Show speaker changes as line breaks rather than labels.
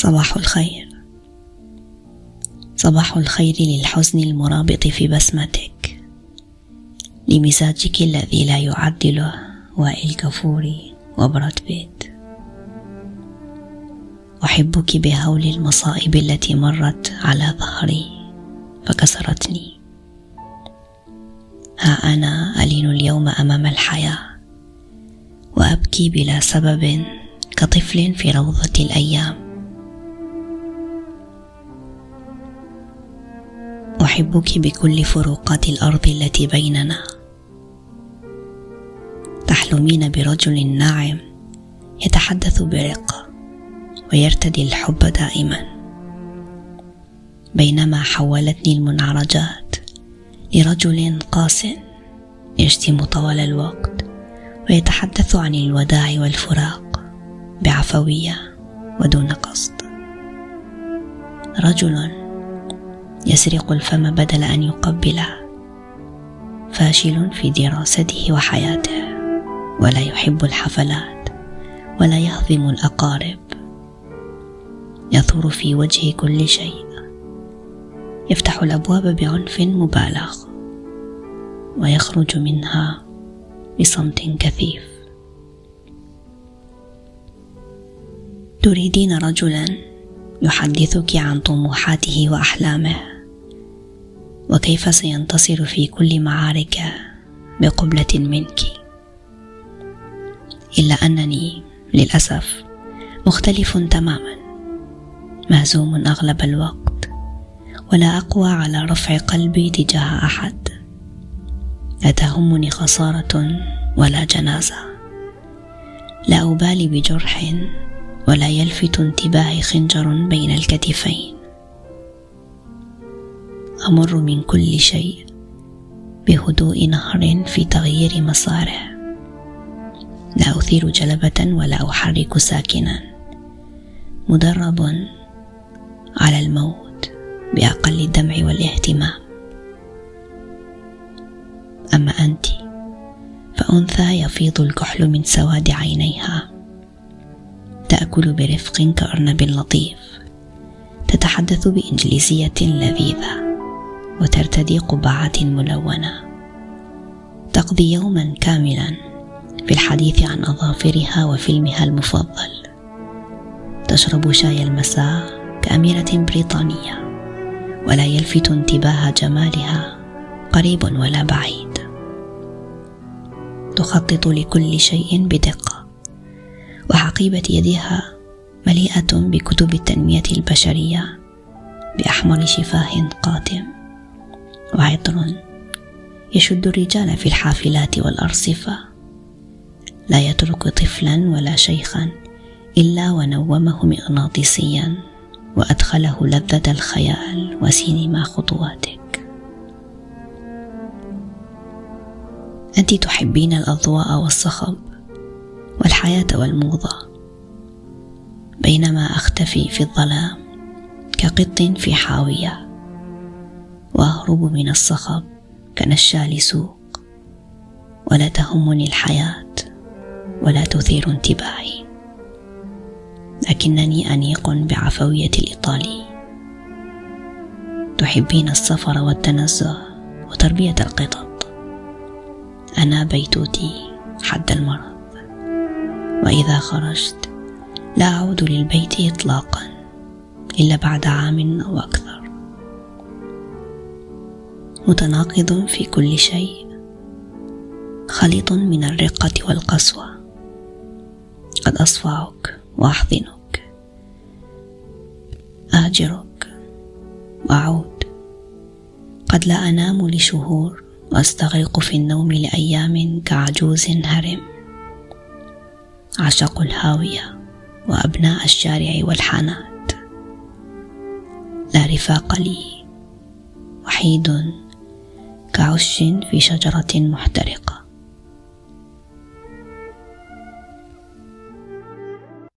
صباح الخير. صباح الخير للحزن المرابط في بسمتك. لمزاجك الذي لا يعدله وائل كفوري وبراد بيت. أحبك بهول المصائب التي مرت على ظهري فكسرتني. ها أنا ألين اليوم أمام الحياة. وأبكي بلا سبب كطفل في روضة الأيام. أحبك بكل فروقات الأرض التي بيننا. تحلمين برجل ناعم يتحدث برقه ويرتدي الحب دائما. بينما حولتني المنعرجات لرجل قاس يشتم طوال الوقت ويتحدث عن الوداع والفراق بعفوية ودون قصد. رجل يسرق الفم بدل أن يقبله فاشل في دراسته وحياته ولا يحب الحفلات ولا يهضم الأقارب. يثور في وجه كل شيء. يفتح الأبواب بعنف مبالغ ويخرج منها بصمت كثيف. تريدين رجلا يحدثك عن طموحاته وأحلامه. وكيف سينتصر في كل معاركه بقبلة منك؟ إلا أنني للأسف مختلف تماما. مهزوم أغلب الوقت. ولا أقوى على رفع قلبي تجاه أحد. لا تهمني خسارة ولا جنازة. لا أبالي بجرح ولا يلفت انتباهي خنجر بين الكتفين. أمر من كل شيء بهدوء نهر في تغيير مساره لا أثير جلبة ولا أحرك ساكنا. مدرب على الموت بأقل الدمع والاهتمام. أما أنت فأنثى يفيض الكحل من سواد عينيها. تأكل برفق كأرنب لطيف. تتحدث بإنجليزية لذيذة. وترتدي قبعات ملونة. تقضي يوما كاملا في الحديث عن أظافرها وفيلمها المفضل. تشرب شاي المساء كأميرة بريطانية ولا يلفت انتباه جمالها قريب ولا بعيد. تخطط لكل شيء بدقة وحقيبة يدها مليئة بكتب التنمية البشرية بأحمر شفاه قاتم. وعطر يشد الرجال في الحافلات والأرصفة. لا يترك طفلا ولا شيخا إلا ونومه مغناطيسيا وأدخله لذة الخيال وسينما خطواتك. أنت تحبين الأضواء والصخب والحياة والموضة. بينما أختفي في الظلام كقط في حاوية. واهرب من الصخب كنشال سوق. ولا تهمني الحياة ولا تثير انتباهي. لكنني أنيق بعفوية الإيطالي. تحبين السفر والتنزه وتربية القطط. أنا بيتوتي حد المرض. وإذا خرجت لا أعود للبيت إطلاقا إلا بعد عام أو أكثر. متناقض في كل شيء. خليط من الرقة والقسوة. قد أصفعك وأحضنك. اهجرك وأعود. قد لا أنام لشهور وأستغرق في النوم لأيام كعجوز هرم. عشق الهاوية وأبناء الشارع والحانات. لا رفاق لي. وحيد كعش في شجرة محترقة.